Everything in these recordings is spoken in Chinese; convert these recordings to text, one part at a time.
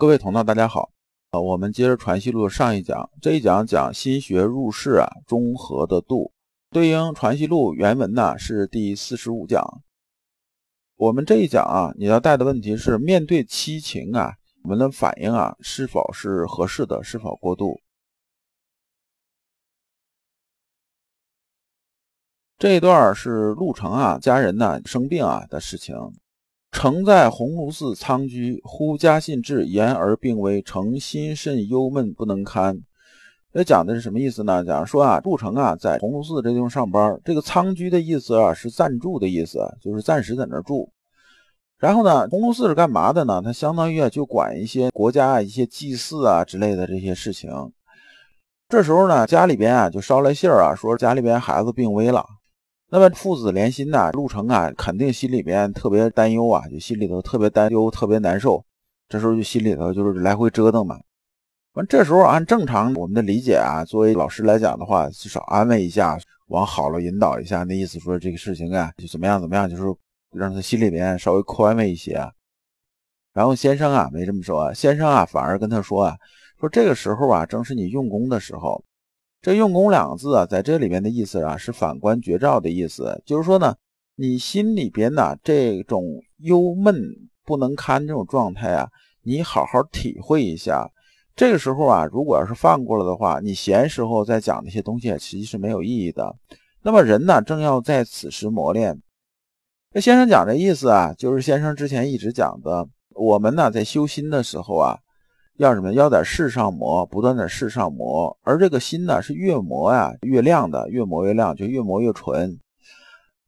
各位同道，大家好。啊，我们接着《传习录》上一讲，这一讲讲心学入世啊，中和的度，对应《传习录》原文呢是第四十五讲。我们这一讲啊，你要带的问题是：面对七情啊，我们的反应啊，是否是合适的，是否过度？这一段是陆程啊，家人呢生病啊的事情。诚在鸿胪寺仓居，忽家信至，言而病危，诚心甚忧闷，不能堪。这讲的是什么意思呢？讲说啊，陆程啊，在鸿胪寺这地方上班。这个仓居的意思啊，是暂住的意思，就是暂时在那儿住。然后呢，鸿胪寺是干嘛的呢？它相当于啊，就管一些国家啊、一些祭祀啊之类的这些事情。这时候呢，家里边啊，就捎来信儿啊，说家里边孩子病危了。那么父子连心呐，陆程啊，肯定心里边特别担忧啊，就心里头特别担忧，特别难受。这时候就心里头就是来回折腾嘛。完这时候按正常我们的理解啊，作为老师来讲的话，至少安慰一下，往好了引导一下，那意思说这个事情啊，就怎么样怎么样，就是让他心里边稍微宽慰一些。然后先生啊没这么说，先生啊反而跟他说啊，说这个时候啊，正是你用功的时候。这“用功”两个字啊，在这里面的意思啊，是反观绝照的意思。就是说呢，你心里边呢这种忧闷不能堪这种状态啊，你好好体会一下。这个时候啊，如果要是放过了的话，你闲时候再讲那些东西，其实是没有意义的。那么人呢，正要在此时磨练。这先生讲这意思啊，就是先生之前一直讲的，我们呢在修心的时候啊。要什么？要在世上磨，不断的世上磨。而这个心呢，是越磨呀越亮的，越磨越亮，就越磨越纯。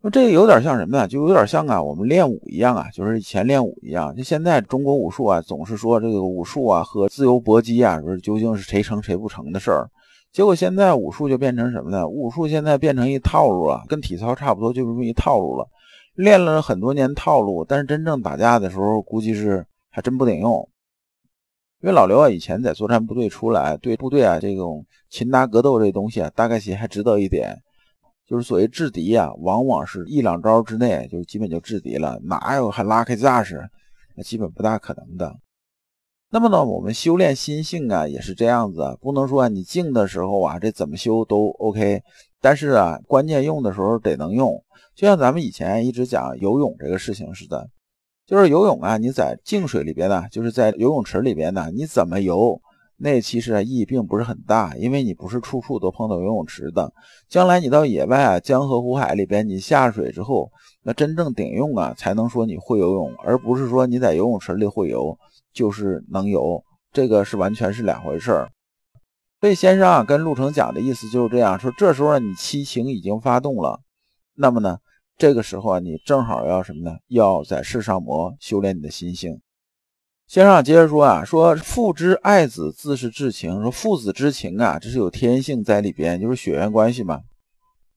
那这个有点像什么呀？就有点像啊，我们练武一样啊，就是以前练武一样。就现在中国武术啊，总是说这个武术啊和自由搏击啊，说究竟是谁成谁不成的事儿。结果现在武术就变成什么呢？武术现在变成一套路了，跟体操差不多，就这么一套路了。练了很多年套路，但是真正打架的时候，估计是还真不顶用。因为老刘啊，以前在作战部队出来，对部队啊这种擒拿格斗这东西啊，大概其还知道一点，就是所谓制敌啊，往往是一两招之内就基本就制敌了，哪有还拉开架势？那基本不大可能的。那么呢，我们修炼心性啊，也是这样子，不能说你静的时候啊，这怎么修都 OK，但是啊，关键用的时候得能用，就像咱们以前一直讲游泳这个事情似的。就是游泳啊，你在静水里边呢，就是在游泳池里边呢，你怎么游，那其实啊意义并不是很大，因为你不是处处都碰到游泳池的。将来你到野外啊，江河湖海里边，你下水之后，那真正顶用啊，才能说你会游泳，而不是说你在游泳池里会游就是能游，这个是完全是两回事儿。所以先生啊，跟陆程讲的意思就是这样说：这时候你七情已经发动了，那么呢？这个时候啊，你正好要什么呢？要在世上磨，修炼你的心性。先生接着说啊，说父之爱子，自是至情。说父子之情啊，这是有天性在里边，就是血缘关系嘛。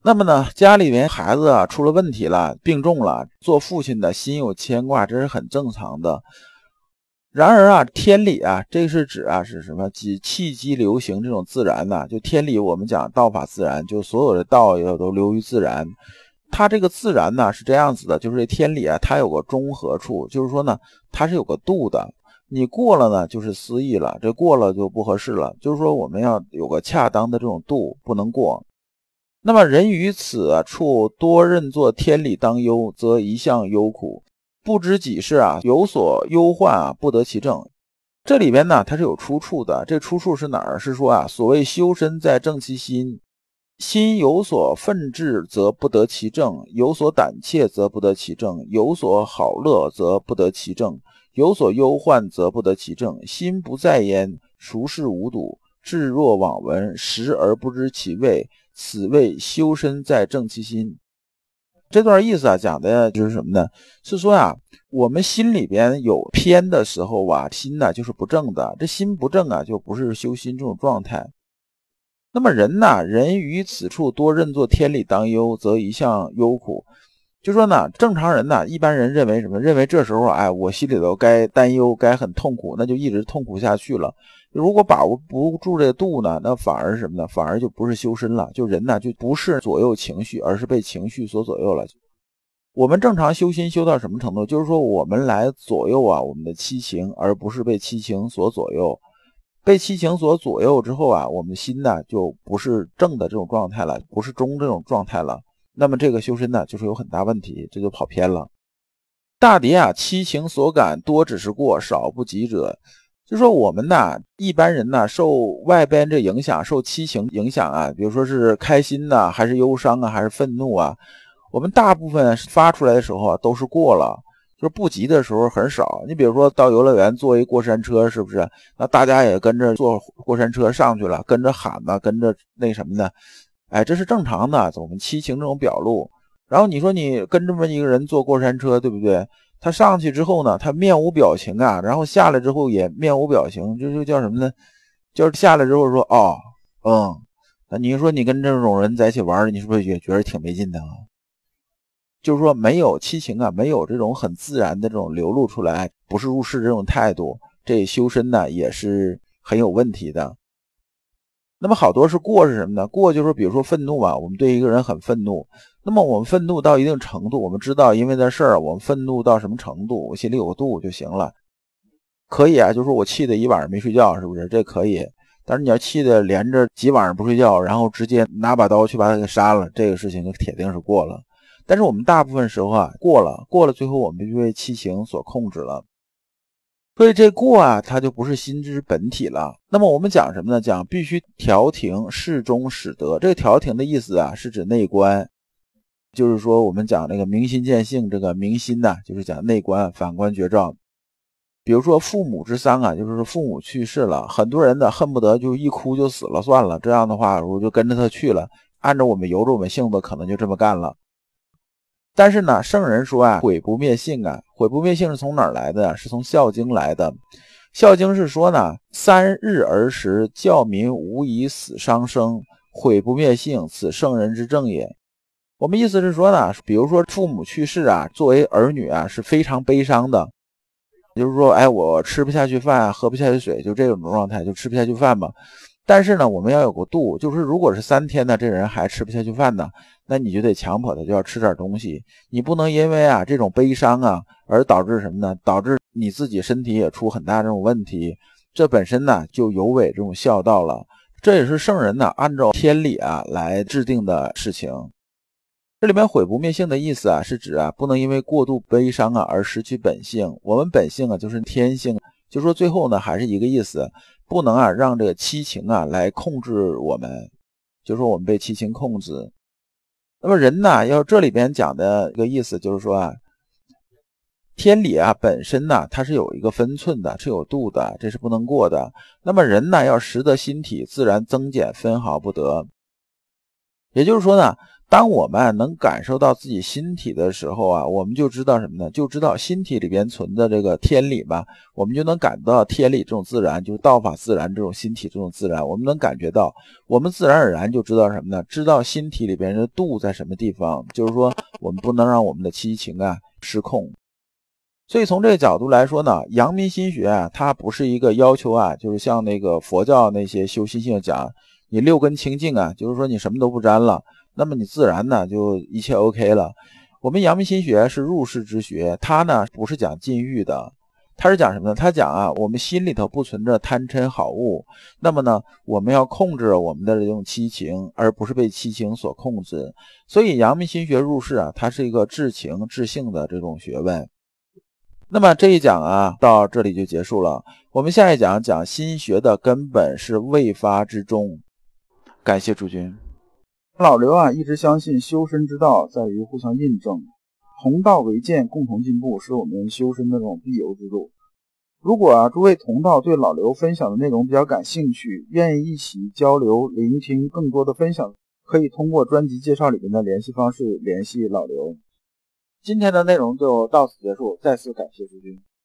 那么呢，家里面孩子啊出了问题了，病重了，做父亲的心有牵挂，这是很正常的。然而啊，天理啊，这是指啊是什么？即气机流行这种自然呐，就天理，我们讲道法自然，就所有的道要都流于自然。它这个自然呢是这样子的，就是这天理啊，它有个中和处，就是说呢，它是有个度的。你过了呢，就是私意了；这过了就不合适了。就是说，我们要有个恰当的这种度，不能过。那么人于此处多认作天理当忧，则一向忧苦，不知几事啊，有所忧患啊，不得其正。这里边呢，它是有出处的。这出处是哪儿？是说啊，所谓修身在正其心。心有所愤志，则不得其正；有所胆怯，则不得其正；有所好乐，则不得其正；有所忧患，则不得其正。心不在焉，孰是无睹？置若罔闻，食而不知其味，此谓修身在正其心。这段意思啊，讲的就是什么呢？是说呀，我们心里边有偏的时候啊，心呢就是不正的。这心不正啊，就不是修心这种状态。那么人呐，人于此处多认作天理当忧，则一向忧苦。就说呢，正常人呢，一般人认为什么？认为这时候哎，我心里头该担忧，该很痛苦，那就一直痛苦下去了。如果把握不住这度呢，那反而什么呢？反而就不是修身了。就人呢，就不是左右情绪，而是被情绪所左右了。我们正常修心修到什么程度？就是说我们来左右啊我们的七情，而不是被七情所左右。被七情所左右之后啊，我们的心呢就不是正的这种状态了，不是中这种状态了。那么这个修身呢，就是有很大问题，这就跑偏了。大抵啊，七情所感多只是过，少不及者。就说我们呢，一般人呢，受外边这影响，受七情影响啊，比如说是开心呐，还是忧伤啊，还是愤怒啊，我们大部分发出来的时候啊，都是过了。就是不急的时候很少，你比如说到游乐园坐一过山车，是不是？那大家也跟着坐过山车上去了，跟着喊呢，跟着那什么的，哎，这是正常的，我们七情这种表露。然后你说你跟这么一个人坐过山车，对不对？他上去之后呢，他面无表情啊，然后下来之后也面无表情，这就叫什么呢？就是下来之后说哦，嗯，那你说你跟这种人在一起玩，你是不是也觉得挺没劲的？就是说没有七情啊，没有这种很自然的这种流露出来，不是入世这种态度，这修身呢也是很有问题的。那么好多是过是什么呢？过就是比如说愤怒吧，我们对一个人很愤怒，那么我们愤怒到一定程度，我们知道因为这事儿我们愤怒到什么程度，我心里有个度就行了。可以啊，就是说我气的一晚上没睡觉，是不是？这可以。但是你要气的连着几晚上不睡觉，然后直接拿把刀去把他给杀了，这个事情就铁定是过了。但是我们大部分时候啊过了过了，最后我们就被七情所控制了，所以这过啊，它就不是心之本体了。那么我们讲什么呢？讲必须调停，适中使得。这个调停的意思啊，是指内观，就是说我们讲那个明心见性，这个明心呐，就是讲内观，反观觉照。比如说父母之丧啊，就是说父母去世了，很多人呢恨不得就一哭就死了算了。这样的话，我就跟着他去了，按照我们由着我们性子，可能就这么干了。但是呢，圣人说啊，毁不灭性啊，毁不灭性是从哪儿来的？是从《孝经》来的。《孝经》是说呢，三日而食，教民无以死伤生，毁不灭性，此圣人之政也。我们意思是说呢，比如说父母去世啊，作为儿女啊是非常悲伤的，就是说，哎，我吃不下去饭，喝不下去水，就这种状态，就吃不下去饭嘛。但是呢，我们要有个度，就是如果是三天呢，这人还吃不下去饭呢。那你就得强迫他，就要吃点东西。你不能因为啊这种悲伤啊，而导致什么呢？导致你自己身体也出很大这种问题。这本身呢就有违这种孝道了。这也是圣人呢按照天理啊来制定的事情。这里面毁不灭性的意思啊，是指啊不能因为过度悲伤啊而失去本性。我们本性啊就是天性，就说最后呢还是一个意思，不能啊让这个七情啊来控制我们，就说我们被七情控制。那么人呢，要这里边讲的一个意思就是说啊，天理啊本身呢，它是有一个分寸的，是有度的，这是不能过的。那么人呢，要识得心体，自然增减分毫不得。也就是说呢。当我们能感受到自己心体的时候啊，我们就知道什么呢？就知道心体里边存的这个天理吧，我们就能感到天理这种自然，就是道法自然这种心体这种自然，我们能感觉到，我们自然而然就知道什么呢？知道心体里边的度在什么地方，就是说我们不能让我们的七情啊失控。所以从这个角度来说呢，阳明心学啊，它不是一个要求啊，就是像那个佛教那些修心性讲，你六根清净啊，就是说你什么都不沾了。那么你自然呢就一切 OK 了。我们阳明心学是入世之学，它呢不是讲禁欲的，它是讲什么呢？它讲啊，我们心里头不存着贪嗔好恶，那么呢，我们要控制我们的这种七情，而不是被七情所控制。所以阳明心学入世啊，它是一个治情治性的这种学问。那么这一讲啊，到这里就结束了。我们下一讲讲心学的根本是未发之中。感谢诸君。老刘啊，一直相信修身之道在于互相印证，同道为鉴，共同进步，是我们修身的这种必由之路。如果啊，诸位同道对老刘分享的内容比较感兴趣，愿意一起交流、聆听更多的分享，可以通过专辑介绍里面的联系方式联系老刘。今天的内容就到此结束，再次感谢诸君。